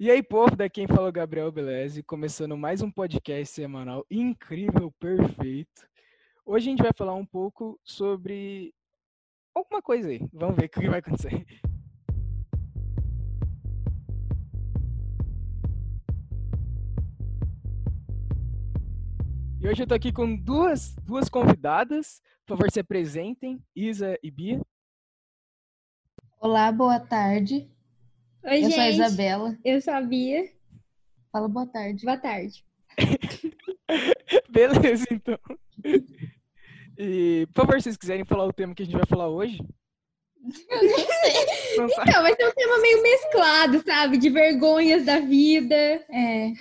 E aí, povo, daqui quem falou Gabriel Beleze, começando mais um podcast semanal incrível, perfeito. Hoje a gente vai falar um pouco sobre alguma coisa aí. Vamos ver o que vai acontecer. E hoje eu tô aqui com duas, duas convidadas. Por favor, se apresentem, Isa e Bia. Olá, boa tarde. Oi, eu gente. sou a Isabela. Eu sou a Bia. Fala boa tarde. Boa tarde. Beleza, então. E, por favor, se vocês quiserem falar o tema que a gente vai falar hoje. Não sabe? Então, vai ser um tema meio mesclado, sabe? De vergonhas da vida. É,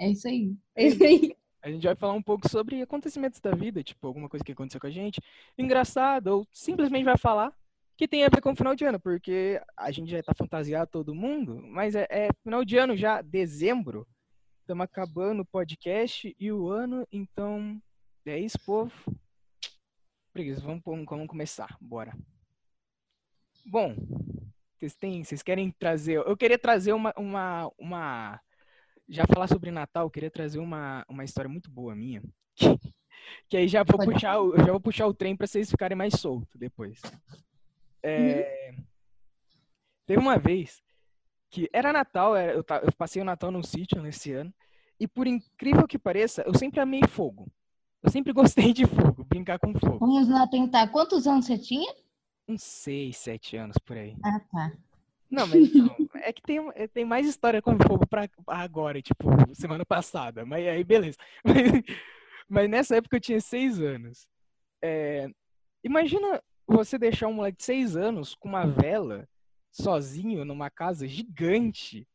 é isso aí. É isso aí. A gente vai falar um pouco sobre acontecimentos da vida, tipo, alguma coisa que aconteceu com a gente, engraçado, ou simplesmente vai falar que tem a ver com o final de ano, porque a gente já tá fantasiado todo mundo, mas é, é final de ano já, dezembro. Estamos acabando o podcast e o ano, então é isso, povo. Preguiça, vamos, vamos começar, bora. Bom, vocês têm, vocês querem trazer, eu queria trazer uma, uma, uma já falar sobre Natal, eu queria trazer uma, uma história muito boa minha. Que, que aí já vou puxar, já vou puxar o trem para vocês ficarem mais soltos depois. É, Teve uma vez que era Natal, eu, eu passei o Natal num sítio nesse ano, e por incrível que pareça, eu sempre amei fogo. Eu sempre gostei de fogo, brincar com fogo. Vamos lá tentar. Quantos anos você tinha? Uns seis, sete anos por aí. Ah, tá. Não, mas não, é que tem, é, tem mais história com fogo pra agora, tipo, semana passada. Mas aí, beleza. Mas, mas nessa época eu tinha seis anos. É, imagina você deixar um moleque de seis anos com uma vela sozinho numa casa gigante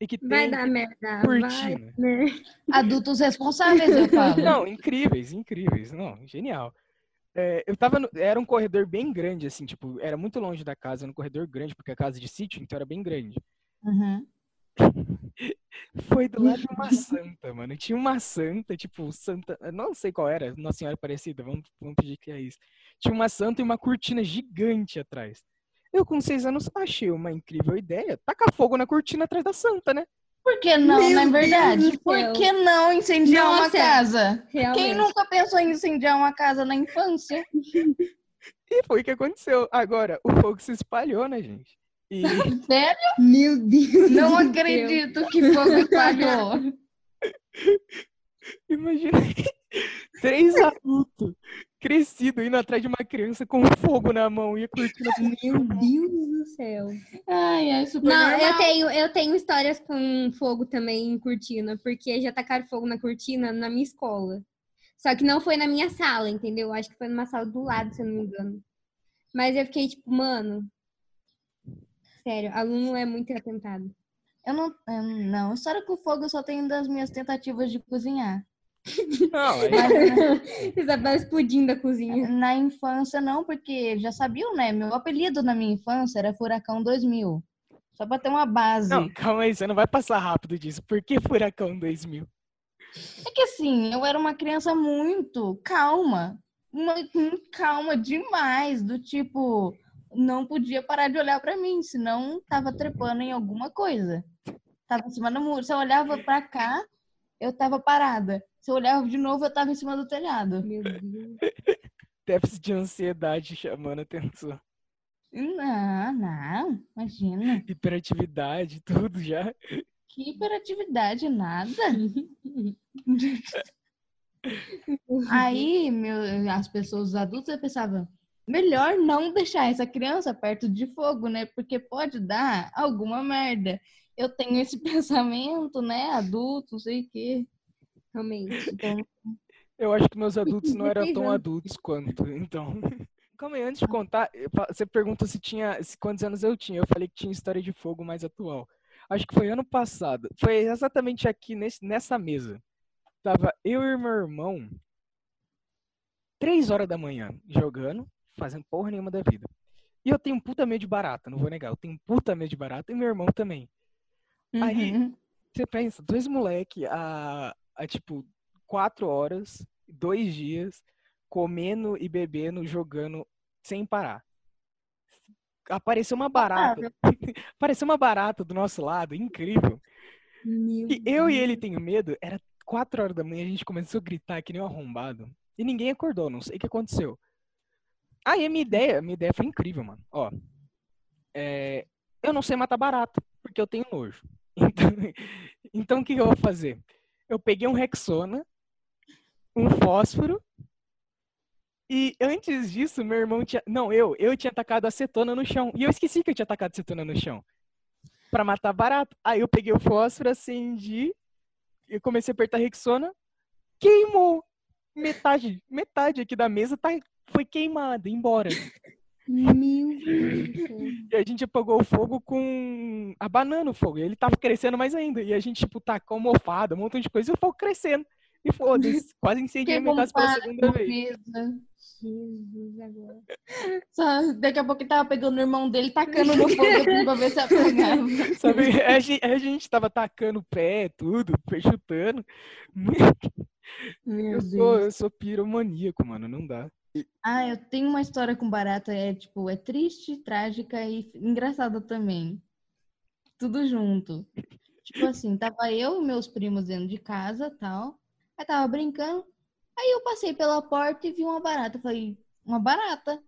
e que Vai tem dar merda. cortina. Vai, né? Adultos responsáveis, eu falo. Não, incríveis, incríveis. Não, genial. É, eu tava no- era um corredor bem grande, assim, tipo, era muito longe da casa, era um corredor grande, porque a casa de sítio, então era bem grande. Uhum. Foi do lado de uma santa, mano. Tinha uma santa, tipo, santa. Não sei qual era, Nossa Senhora Aparecida, vamos, vamos pedir que é isso. Tinha uma santa e uma cortina gigante atrás. Eu, com seis anos, achei uma incrível ideia. Tacar fogo na cortina atrás da santa, né? Por que não, Meu na Deus verdade? do Por que não incendiar uma Nossa, casa? Quem Realmente. nunca pensou em incendiar uma casa na infância? E foi o que aconteceu. Agora, o fogo se espalhou, né, gente? E Sério? Meu Deus. Não do céu. acredito que fogo espalhou. imagina três adultos crescidos indo atrás de uma criança com fogo na mão e a cortina. Meu Deus do céu. Ai, ai, super Não, normal. eu tenho, eu tenho histórias com fogo também em cortina, porque já tacaram fogo na cortina na minha escola. Só que não foi na minha sala, entendeu? Acho que foi numa sala do lado, se eu não me engano. Mas eu fiquei tipo, mano. Sério, aluno é muito atentado. Eu não, não, história com fogo eu só tenho das minhas tentativas de cozinhar. Não, é- Mas Isabel explodindo a cozinha. na infância não, porque já sabiam, né? Meu apelido na minha infância era Furacão 2000. Só pra ter uma base. Não, calma aí, você não vai passar rápido disso. Por que Furacão 2000? É que assim, eu era uma criança muito calma. Uma, muito calma demais, do tipo, não podia parar de olhar pra mim, senão tava trepando em alguma coisa. Tava em cima do muro. Se eu olhava pra cá, eu tava parada. Se eu olhava de novo, eu tava em cima do telhado. Meu Deus. Déficit de ansiedade chamando atenção. Não, não, imagina. Hiperatividade, tudo já. Que hiperatividade, nada. Aí, meu, as pessoas, os adultos, pensavam, melhor não deixar essa criança perto de fogo, né? Porque pode dar alguma merda. Eu tenho esse pensamento, né? Adulto, não sei o quê. Realmente. Então, Eu acho que meus adultos não eram tão adultos quanto, então. Calma aí, antes de contar, você pergunta se tinha, se quantos anos eu tinha. Eu falei que tinha história de fogo mais atual. Acho que foi ano passado. Foi exatamente aqui nesse, nessa mesa. Tava eu e meu irmão, três horas da manhã, jogando, fazendo porra nenhuma da vida. E eu tenho um puta medo de barata, não vou negar. Eu tenho um puta medo de barata e meu irmão também. Aí- uhum. Você pensa, dois moleque a, a tipo quatro horas, dois dias, comendo e bebendo, jogando sem parar. apareceu uma barata. apareceu uma barata do nosso lado, incrível. E eu e ele tenho medo. Era quatro horas da manhã, a gente começou a gritar que nem um arrombado. E ninguém acordou, não sei o que aconteceu. Aí a minha ideia, minha ideia foi incrível, mano. Ó, é, eu não sei matar barata, porque eu tenho nojo. Então, então o que, eu vou fazer? Eu peguei um Rexona, um fósforo, e antes disso, meu irmão tinha. Não, eu, eu tinha tacado acetona no chão. E eu esqueci que eu tinha tacado acetona no chão. Pra matar barata. Aí eu peguei o fósforo, acendi, e comecei a apertar Rexona, queimou. Metade, metade aqui da mesa tá, foi queimada, embora. Meu Deus. E a gente apagou o fogo com a banana, o fogo. E ele tava crescendo mais ainda. E a gente, tipo, tacou almofada, um montão de coisa, e o fogo crescendo. E foda-se, quase incendiei minha casa pela segunda vez. Jesus, agora. Só, daqui a pouco ele tava pegando o irmão dele, tacando no fogo assim, pra ver se apagava. Sabe, a gente, a gente tava tacando o pé, tudo, chutando. Meu Eu sou, Deus. eu sou piromaníaco, mano, não dá. Ah, eu tenho uma história com barata, é tipo, é triste, trágica e engraçada também. Tudo junto. Tipo assim, tava eu e meus primos dentro de casa, tal. Aí tava brincando. Aí eu passei pela porta e vi uma barata. Falei, uma barata.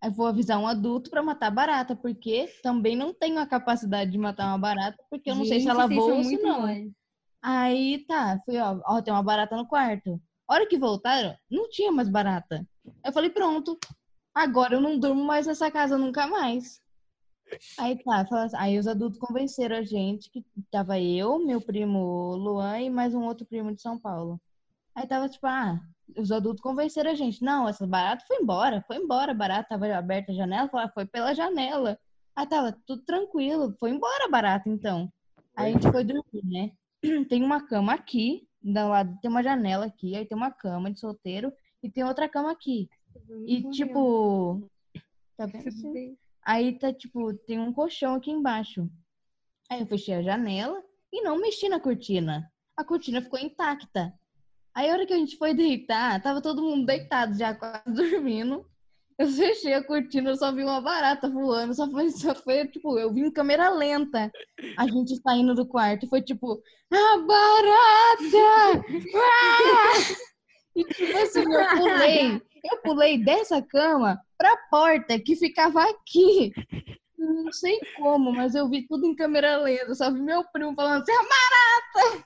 Aí vou avisar um adulto pra matar a barata, porque também não tenho a capacidade de matar uma barata, porque eu não sei se Gente, ela voa ou se não. mole. Aí tá, fui, ó, ó, tem uma barata no quarto. A hora que voltaram, não tinha mais barata. Eu falei, pronto, agora eu não durmo mais nessa casa nunca mais. Aí tá, aí os adultos convenceram a gente que tava eu, meu primo Luan e mais um outro primo de São Paulo. Aí tava tipo, ah, os adultos convenceram a gente, não, essa barata foi embora, foi embora, a barata tava aberta a janela, ah, foi pela janela. Aí tava tudo tranquilo, foi embora a barata então. Aí a gente foi dormir, né? Tem uma cama aqui, do lado tem uma janela aqui, aí tem uma cama de solteiro e tem outra cama aqui. E Morreu. tipo, tá vendo? Bem. Aí tá tipo, tem um colchão aqui embaixo. Aí eu fechei a janela e não mexi na cortina. A cortina ficou intacta. Aí a hora que a gente foi deitar, tava todo mundo deitado já quase dormindo. Eu fechei a cortina, eu só vi uma barata voando, só foi, só foi tipo, eu vi em câmera lenta a gente saindo do quarto. Foi tipo, a barata! Ah! E tipo assim, eu pulei, eu pulei dessa cama pra porta que ficava aqui. Não sei como, mas eu vi tudo em câmera lenta. Só vi meu primo falando assim, a barata!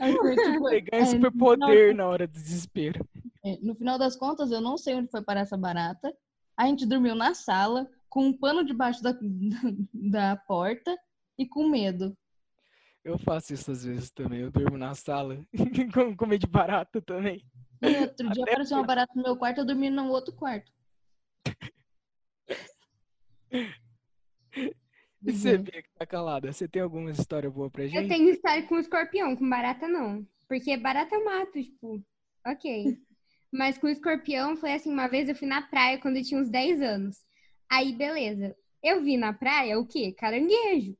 Aí foi, tipo, Pegar é, esse no superpoder na hora do desespero. É, no final das contas, eu não sei onde foi parar essa barata. A gente dormiu na sala, com um pano debaixo da, da porta e com medo. Eu faço isso às vezes também. Eu durmo na sala com, com medo de barata também. E outro dia Até apareceu uma barata no meu quarto, eu dormi no outro quarto. E você, Bia, que tá calada? Você tem alguma história boa pra gente? Eu tenho história com escorpião, com barata não. Porque barata eu mato, tipo, ok. Mas com escorpião foi assim, uma vez eu fui na praia quando eu tinha uns 10 anos. Aí, beleza. Eu vi na praia o quê? Caranguejo.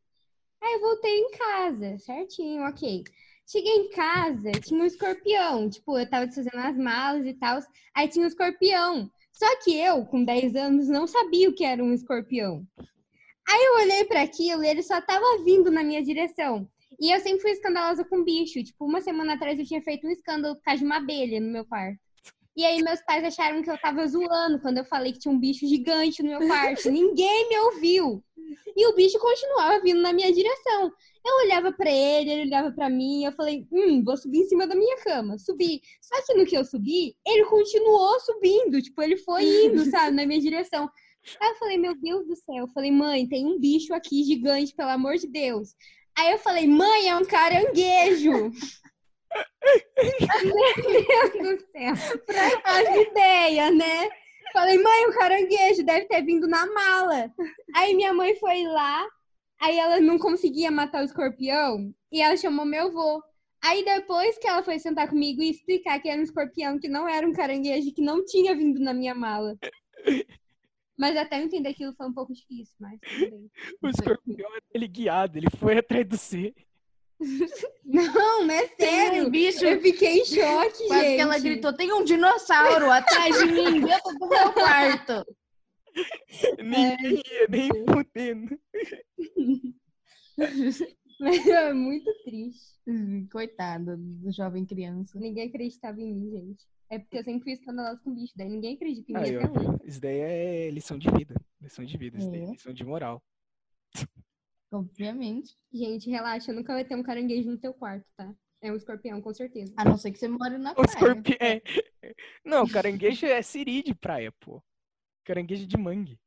Aí eu voltei em casa, certinho, ok. Cheguei em casa, tinha um escorpião. Tipo, eu tava desfazendo as malas e tal. Aí tinha um escorpião. Só que eu, com 10 anos, não sabia o que era um escorpião. Aí eu olhei pra aquilo e ele só tava vindo na minha direção. E eu sempre fui escandalosa com bicho. Tipo, uma semana atrás eu tinha feito um escândalo por causa de uma abelha no meu quarto. E aí meus pais acharam que eu tava zoando quando eu falei que tinha um bicho gigante no meu quarto. Ninguém me ouviu. E o bicho continuava vindo na minha direção. Eu olhava pra ele, ele olhava pra mim, eu falei, hum, vou subir em cima da minha cama. Subi. Só que no que eu subi, ele continuou subindo. Tipo, ele foi indo, sabe, na minha direção. Aí eu falei, meu Deus do céu. Eu falei, mãe, tem um bicho aqui gigante, pelo amor de Deus. Aí eu falei, mãe, é um caranguejo. meu Deus do céu. As ideias, né? Falei, mãe, o caranguejo deve ter vindo na mala. Aí minha mãe foi lá, aí ela não conseguia matar o escorpião, e ela chamou meu avô. Aí depois que ela foi sentar comigo e explicar que era um escorpião, que não era um caranguejo, que não tinha vindo na minha mala. Mas até eu entender aquilo foi um pouco difícil, mas. O escorpião é ele guiado, ele foi atrás do C. Não, não é Tem sério. um bicho, Eu fiquei em choque, quase gente. que ela gritou, tem um dinossauro atrás de mim, dentro do meu quarto. Ninguém ia nem fudendo. Mas é muito triste. Coitada do jovem criança. Ninguém acreditava em mim, gente. É porque eu sempre fui escandalosa com bicho, daí ninguém acredita em mim Aí, até ó, hoje. viu? Isso daí é lição de vida. Lição de vida, isso daí é É. lição de moral. Obviamente. Gente, relaxa, nunca vai ter um caranguejo no teu quarto, tá? É um escorpião, com certeza. A não ser que você more na O praia. escorpião. É. Não, caranguejo é siri de praia, pô. Caranguejo de mangue.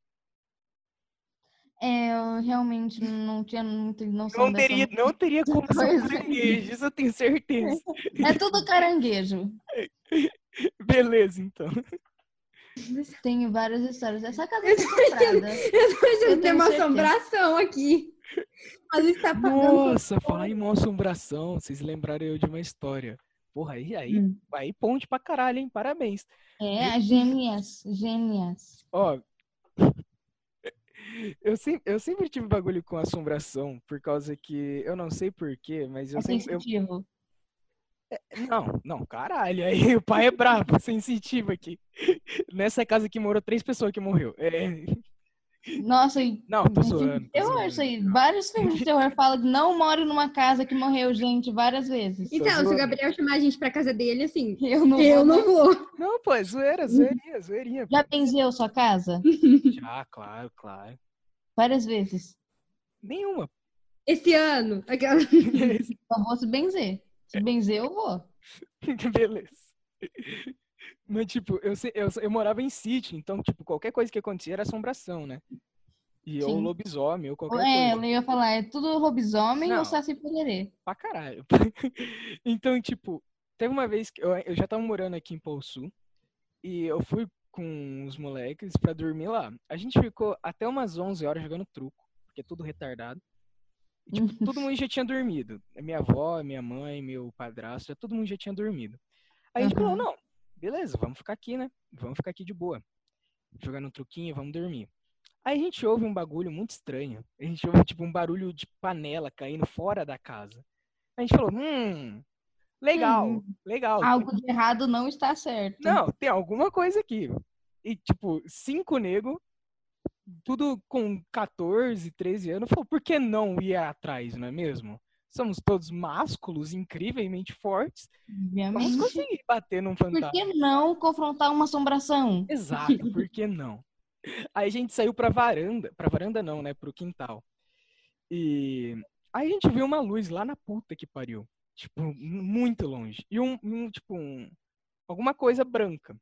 É, eu realmente não tinha muita noção Não dessa teria, não teria como ser um é. caranguejo, isso eu tenho certeza. É tudo caranguejo. Beleza, então. Tenho várias histórias. Essa casa é comprada. Eu tô achando tenho uma certeza. assombração aqui. Mas está pagando. Nossa, falar em uma assombração, vocês lembraram eu de uma história. Porra, aí, aí, Hum. aí ponte pra caralho, hein? Parabéns. É, a gêmeas. Gêmeas. Ó, eu sempre, eu sempre tive bagulho com assombração, por causa que, eu não sei porquê, mas eu É sempre, eu- sensitivo. não, não, caralho, aí o pai é brabo, sensitivo aqui. Nessa casa aqui morou três pessoas que morreu. É, Nossa, e não, tô zoando. tô terror isso aí. Vários filmes de terror falam que não moro numa casa que morreu gente várias vezes. Então, se o Gabriel chamar a gente pra casa dele, assim, Eu não eu vou, não vou. Não, pô, é zoeira, zoeirinha, zoeirinha. Já benzeu sua casa? Já, claro, claro. Várias vezes. Nenhuma. Esse ano. Aquela... Só vou se benzer. Se benzer, eu vou. Beleza. Mas, tipo, eu, eu, eu morava em sítio, então, tipo, qualquer coisa que acontecia era assombração, né? E ou lobisomem, ou qualquer É, coisa. eu ia falar, é tudo lobisomem Não. ou saci pererê? Pra caralho. então, tipo, teve uma vez que eu, eu já tava morando aqui em Poçu e eu fui com os moleques pra dormir lá. A gente ficou até umas 11 horas jogando truco, porque é tudo retardado. E, tipo, todo mundo já tinha dormido. Minha avó, minha mãe, meu padrasto, já todo mundo já tinha dormido. Aí a gente falou, Aham. não, beleza, vamos ficar aqui, né? Vamos ficar aqui de boa. Jogando um truquinho, vamos dormir. Aí a gente ouve um bagulho muito estranho. A gente ouve, tipo, um barulho de panela caindo fora da casa. A gente falou, hum, legal, Hum, legal. Algo de errado não está certo. Não, tem alguma coisa aqui. E, tipo, cinco nego, tudo com 14, 13 anos, falou, por que não ir atrás, não é mesmo? Somos todos másculos, incrivelmente fortes. Vamos Obviamente. conseguir bater num Por fantasma. que não confrontar uma assombração? Exato, por que não? Aí a gente saiu pra varanda, pra varanda não, né, pro quintal. E aí a gente viu uma luz lá na puta que pariu, tipo, muito longe. E um, um, tipo, um, alguma coisa branca.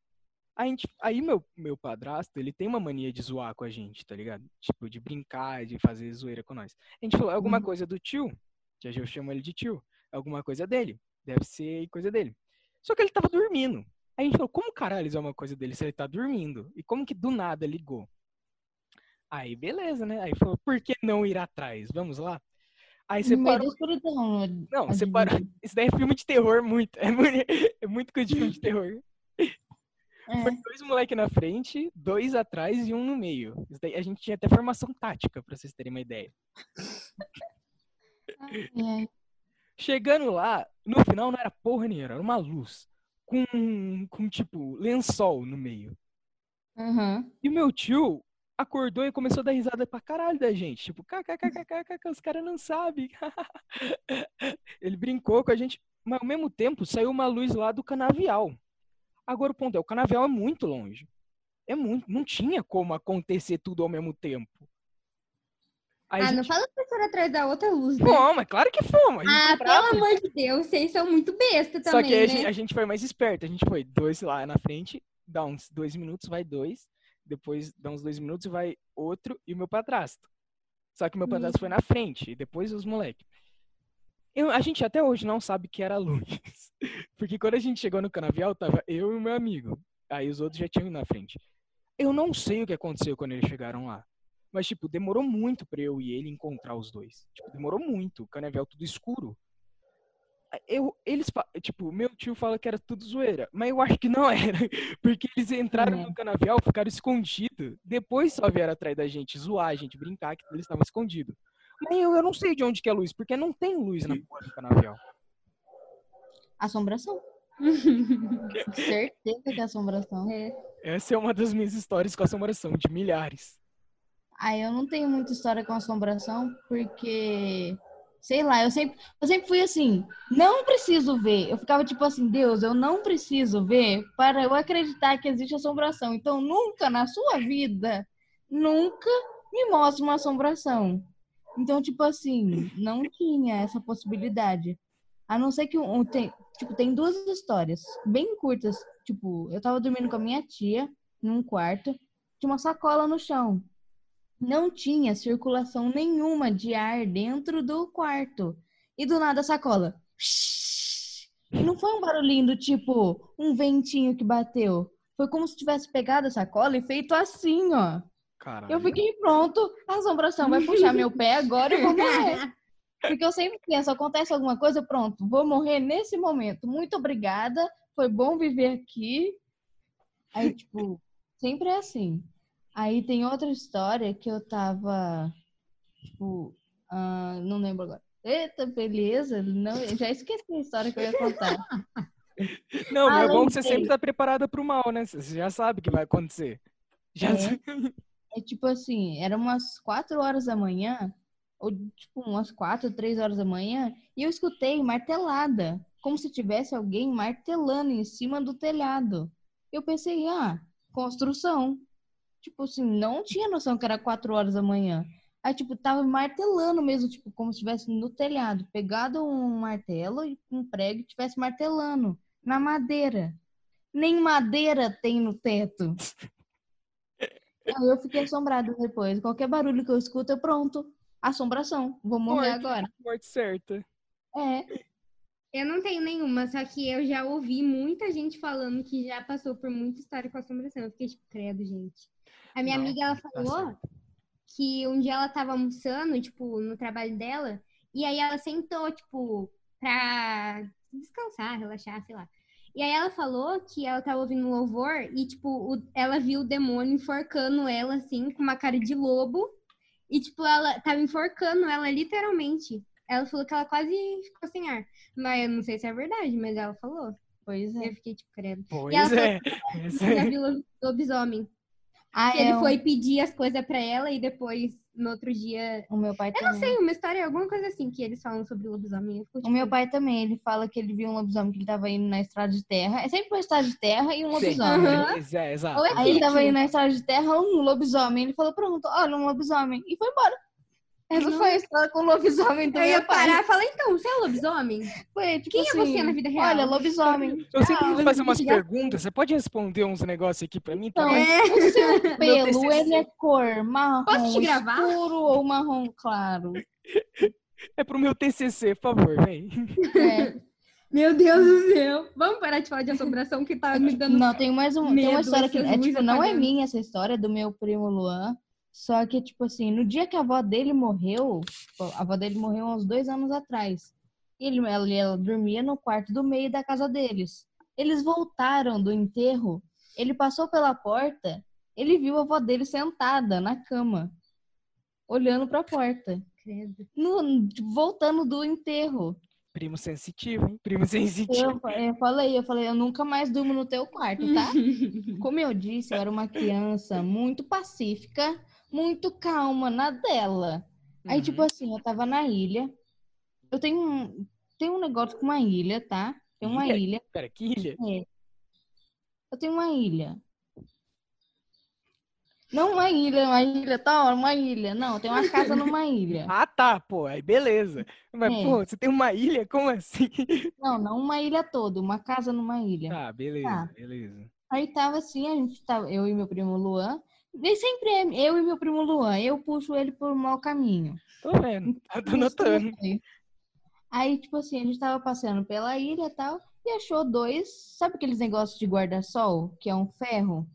A gente, aí meu, meu padrasto, ele tem uma mania de zoar com a gente, tá ligado? Tipo, de brincar, de fazer zoeira com nós. A gente falou, "É alguma Uhum. coisa do tio, que eu chamo ele de tio, é alguma coisa dele, deve ser coisa dele. Só que ele tava dormindo. Aí a gente falou, como caralho isso é uma coisa dele se ele tá dormindo? E como que do nada ligou? Aí, beleza, né? Aí falou, por que não ir atrás? Vamos lá? Aí separou. escuridão. Não, adivinha. separou. Isso daí é filme de terror, muito. É muito, é muito coisa de filme de terror. É. Foi dois moleques na frente, dois atrás e um no meio. Isso daí a gente tinha até formação tática, pra vocês terem uma ideia. Chegando lá, no final não era porra nenhuma, era uma luz. Com, com tipo, lençol no meio. Uhum. E o meu tio acordou e começou a dar risada pra caralho da gente. Tipo, os caras não sabem. Ele brincou com a gente, mas ao mesmo tempo saiu uma luz lá do canavial. Agora o ponto é, o canavial é muito longe. É muito, não tinha como acontecer tudo ao mesmo tempo. Aí Ah, a não gente, fala uma pessoa atrás da outra luz, né? fomos, é claro que fomos. a gente Ah, pelo amor de Deus, vocês são muito besta Só também, que a né? gente, a gente foi mais esperto. A gente foi dois lá na frente, dá uns dois minutos, vai dois. Depois dá uns dois minutos e vai outro e o meu padrasto. Só que o meu padrasto foi na frente e depois os moleques. a gente até hoje não sabe que era luz. Porque quando a gente chegou no canavial, tava eu e o meu amigo. Aí os outros já tinham ido na frente. Eu não sei o que aconteceu quando eles chegaram lá. Mas, tipo, demorou muito pra eu e ele encontrar os dois. Tipo, demorou muito. O canavial tudo escuro. Eu, eles, tipo, meu tio fala que era tudo zoeira, mas eu acho que não era, porque eles entraram É. no canavial, ficaram escondidos, depois só vieram atrás da gente, zoar a gente, brincar que eles estavam escondidos. Mas eu, eu não sei de onde que é luz, porque não tem luz na porra do canavial. Assombração. Certeza que é assombração. É. Essa é uma das minhas histórias com assombração, de milhares. Ah, eu não tenho muita história com assombração, porque, sei lá, eu sempre, eu sempre fui assim, não preciso ver. Eu ficava tipo assim, Deus, eu não preciso ver para eu acreditar que existe assombração. Então, nunca na sua vida, nunca me mostre uma assombração. Então, tipo assim, não tinha essa possibilidade. A não ser que um- tem, tipo, tem duas histórias bem curtas. Tipo, eu tava dormindo com a minha tia num quarto, tinha uma sacola no chão. Não tinha circulação nenhuma de ar dentro do quarto. E do nada a sacola. E não foi um barulhinho do tipo um ventinho que bateu. Foi como se tivesse pegado a sacola e feito assim, ó. Caralho. Eu fiquei pronto, a assombração vai puxar meu pé agora eu vou morrer. Porque eu sempre penso, acontece alguma coisa, pronto, vou morrer nesse momento. Muito obrigada, foi bom viver aqui. Aí, tipo, sempre é assim. Aí tem outra história que eu tava, tipo, ah, não lembro agora. Eita, beleza, não, já esqueci a história que eu ia contar. Não, Ah, é bom que você sempre tá preparada pro mal, né? Você já sabe o que vai acontecer. Já É. É tipo assim, era umas quatro horas da manhã, ou tipo umas quatro, três horas da manhã, e eu escutei martelada, como se tivesse alguém martelando em cima do telhado. Eu pensei, ah, construção. Tipo assim, não tinha noção que era quatro horas da manhã. Aí, tipo, tava martelando mesmo, tipo, como se estivesse no telhado. Pegado um martelo e um prego e estivesse martelando na madeira. Nem madeira tem no teto. Aí eu fiquei assombrada depois. Qualquer barulho que eu escuto, eu pronto. Assombração. Vou morrer Morte. agora. Morte certa. É. Eu não tenho nenhuma, só que eu já ouvi muita gente falando que já passou por muita história com assombração. Eu fiquei tipo, credo, gente. A minha Não, amiga, ela tá falou que um dia ela tava almoçando, tipo, no trabalho dela, e aí ela sentou, tipo, pra descansar, relaxar, sei lá. E aí ela falou que ela tava ouvindo um louvor e, tipo, o- ela viu o demônio enforcando ela, assim, com uma cara de lobo. E, tipo, ela tava enforcando ela, literalmente. Ela falou que ela quase ficou sem ar. Mas eu não sei se é verdade, mas ela falou. Pois E é. eu fiquei, tipo, credo. Pois ela é. falou é. viu lo- lobisomem. Ah, Que é, ele o- foi pedir as coisas pra ela e depois, no outro dia, o meu pai eu não também. sei, uma história, alguma coisa assim que eles falam sobre lobisomem. Fico, O tipo, meu pai também, ele fala que ele viu um lobisomem que ele tava indo na estrada de terra. É sempre uma estrada de terra e um lobisomem. Aham. é, exato. Ou é Aí ele tava indo na estrada de terra, um lobisomem. Ele falou, pronto, olha, um lobisomem. E foi embora. Essa Não. foi a história com o lobisomem do Eu ia parar e falar, então, você é lobisomem? Foi, tipo Quem é assim, você na vida real? Olha, lobisomem. Eu sempre vou fazer umas perguntas. Você pode responder uns negócios aqui pra mim? Então? É. o seu pelo, ele é cor marrom Posso te gravar? escuro ou marrom claro? É pro meu TCC, por favor, vem. É. Meu Deus do céu. Vamos parar de falar de assombração que tá me dando... Não, tem mais um, tem medo, uma história que é, tipo, não é minha essa história, é do meu primo Luan. Só que, tipo assim, no dia que a avó dele morreu, tipo, a avó dele morreu há uns dois anos atrás. E ele, ela, ela dormia no quarto do meio da casa deles. Eles voltaram do enterro, ele passou pela porta, ele viu a avó dele sentada na cama, olhando pra porta. Credo. No- voltando do enterro. Primo sensitivo, hein? Primo sensitivo. Eu, eu falei, eu falei, eu nunca mais durmo no teu quarto, tá? Como eu disse, eu era uma criança muito pacífica, muito calma na dela. Aí, Uhum. tipo assim, eu tava na ilha. Eu tenho um, tenho um negócio com uma ilha, tá? Tem uma Ilha? ilha. Pera, que ilha? É. Eu tenho uma ilha. Não uma ilha, uma ilha, tá? Uma ilha. Não, tem uma casa numa ilha. Ah, tá, pô, aí beleza. Mas, É. pô, você tem uma ilha? Como assim? Não, não uma ilha toda, uma casa numa ilha. Tá, beleza, Tá. beleza. Aí tava assim, a gente tava, eu e meu primo Luan. E sempre é eu e meu primo Luan. Eu puxo ele por mau caminho. Tô vendo, tá- tô notando. Aí, tipo assim, a gente tava passeando pela ilha e tal, e achou dois, sabe aqueles negócios de guarda-sol, que é um ferro?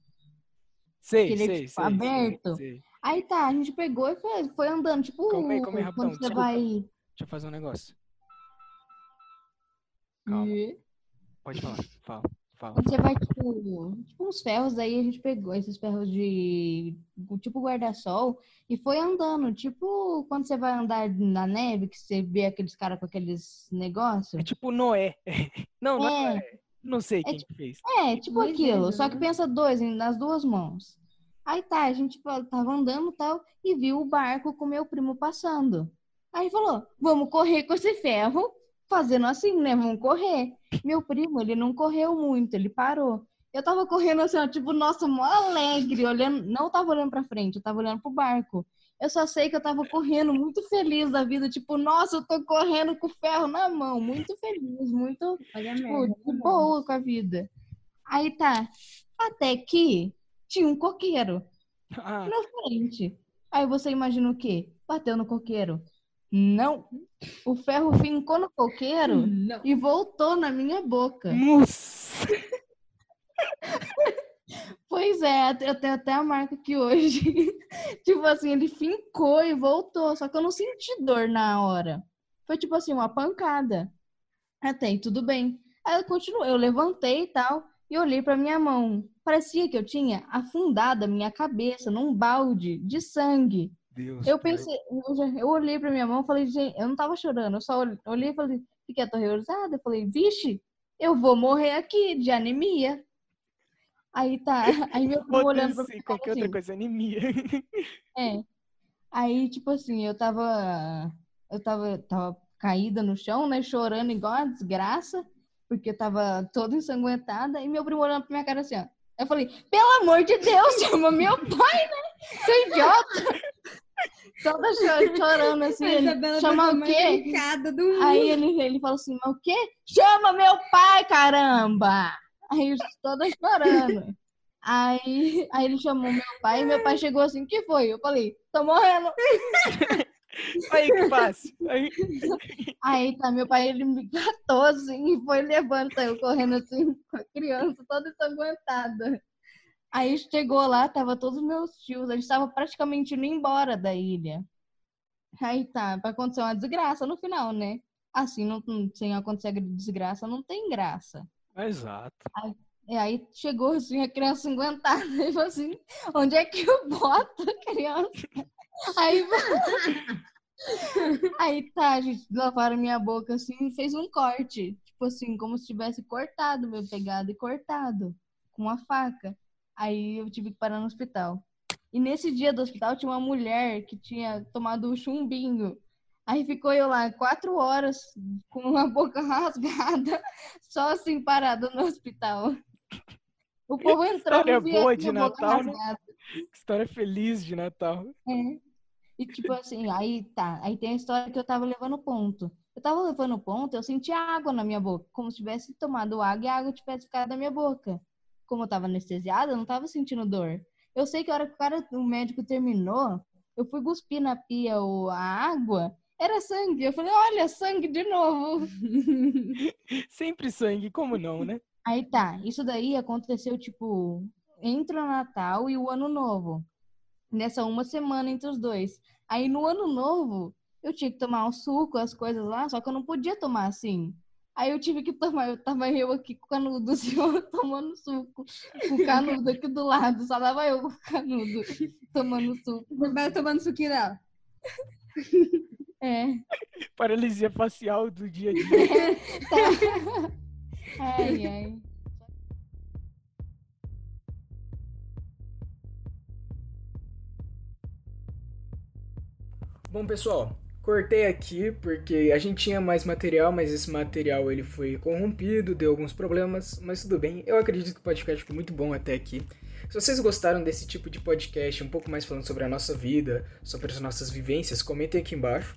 Sei, Aquele, sei, tipo, sei, aberto. sei, sei. Aí tá, a gente pegou e foi, foi andando, tipo, Calma aí, calma aí, rapidão, quando você desculpa. vai... Deixa eu fazer um negócio. Calma. Pode falar, fala, fala. Você vai, tipo, tipo uns ferros, aí a gente pegou esses ferros de, tipo, guarda-sol, e foi andando, tipo, quando você vai andar na neve, que você vê aqueles caras com aqueles negócios. É tipo Noé. Não, não é É. Noé. Não sei É quem tipo- que fez. É, tipo Dois aquilo, dedos, só que né? pensa dois nas duas mãos. Aí tá, a gente fa- tava andando e tal, e viu o barco com meu primo passando. Aí falou, vamos correr com esse ferro, fazendo assim, né? Vamos correr. Meu primo, ele não correu muito, ele parou. Eu tava correndo assim, ó, tipo, nossa, mó alegre, olhando, não tava olhando pra frente, eu tava olhando pro barco. Eu só sei que eu tava correndo muito feliz da vida, tipo, nossa, eu tô correndo com o ferro na mão, muito feliz, muito Olha tipo, merda. de boa com a vida. Aí tá. Até que tinha um coqueiro Ah, na frente. Aí você imagina o quê? Bateu no coqueiro. Não. O ferro fincou no coqueiro Não. e voltou na minha boca. nossa! Pois é, eu tenho até a marca aqui hoje. tipo assim, ele fincou e voltou. Só que eu não senti dor na hora. Foi tipo assim, uma pancada. Até aí, tudo bem. Aí eu continuei, eu levantei e tal, e olhei pra minha mão. Parecia que eu tinha afundado a minha cabeça num balde de sangue. Deus. Eu pensei, eu, eu olhei pra minha mão e falei, gente, eu não tava chorando, eu só ol- olhei e falei, fiquei aterrorizada. Eu falei, vixe, eu vou morrer aqui de anemia. Aí tá, aí meu primo olhando pra mim, qualquer assim, outra coisa, anemia. é. Aí, tipo assim, eu tava. Eu tava, tava caída no chão, né? Chorando igual uma desgraça, porque eu tava toda ensanguentada. E meu primo olhando pra minha cara assim, ó. Eu falei, pelo amor de Deus, chama meu pai, né? Seu idiota! Toda cho- chorando assim. A Ele, Isabela chama tá o quê? delicada do mundo. Aí ele, ele falou assim, mas o quê? Chama meu pai, caramba! Aí eu toda chorando. Aí, aí ele chamou meu pai e meu pai chegou assim, o que foi? Eu falei, tô morrendo. Aí que fácil. Aí, Aí tá, meu pai ele me catou assim e foi levando, saiu correndo assim com a criança toda ensanguentada. Aí chegou lá, tava todos os meus tios, a gente tava praticamente indo embora da ilha. Aí tá, pra acontecer uma desgraça no final, né? Assim, não, sem acontecer desgraça, não tem graça. exato. E aí chegou assim a criança ensanguentada e falou assim, onde é que eu boto a criança? Aí, aí tá, a gente lavaram minha boca assim e fez um corte. Tipo assim, como se tivesse cortado, meu pegado e cortado com uma faca. Aí eu tive que parar no hospital. E nesse dia do hospital tinha uma mulher que tinha tomado um chumbinho. Aí ficou eu lá quatro horas com a boca rasgada, só assim parada no hospital. O povo entrou História e boa a de Natal, né? história feliz de Natal. É. E tipo assim, aí tá, aí tem a história que eu tava levando ponto. Eu tava levando ponto, eu sentia água na minha boca, como se tivesse tomado água e a água tivesse ficado na minha boca. Como eu tava anestesiada, eu não tava sentindo dor. Eu sei que a hora que o cara, o médico terminou, eu fui cuspir na pia o, a água, era sangue. Eu falei, olha, sangue de novo. Sempre sangue, como não, né? Aí tá, isso daí aconteceu, tipo, entre o Natal e o Ano Novo. Nessa uma semana entre os dois. Aí no Ano Novo, eu tinha que tomar um suco, as coisas lá, só que eu não podia tomar assim. Aí eu tive que tomar, eu tava eu aqui com o canudo, o senhor tomando suco, com o canudo aqui do lado, só tava eu com o canudo, tomando suco. Vai tomando suquinho dela. É, Paralisia facial do dia a dia. tá. Ai, ai. Bom, pessoal, cortei aqui porque a gente tinha mais material, mas esse material ele foi corrompido, deu alguns problemas, mas tudo bem. Eu acredito que o podcast ficou muito bom até aqui. Se vocês gostaram desse tipo de podcast, um pouco mais falando sobre a nossa vida, sobre as nossas vivências, comentem aqui embaixo.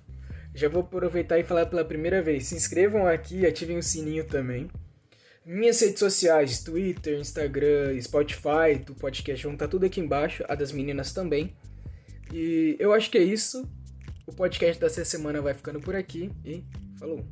Já vou aproveitar e falar pela primeira vez. Se inscrevam aqui e ativem o sininho também. Minhas redes sociais, Twitter, Instagram, Spotify, do podcast vão estar tudo aqui embaixo, a das meninas também. E eu acho que é isso. O podcast dessa semana vai ficando por aqui e falou!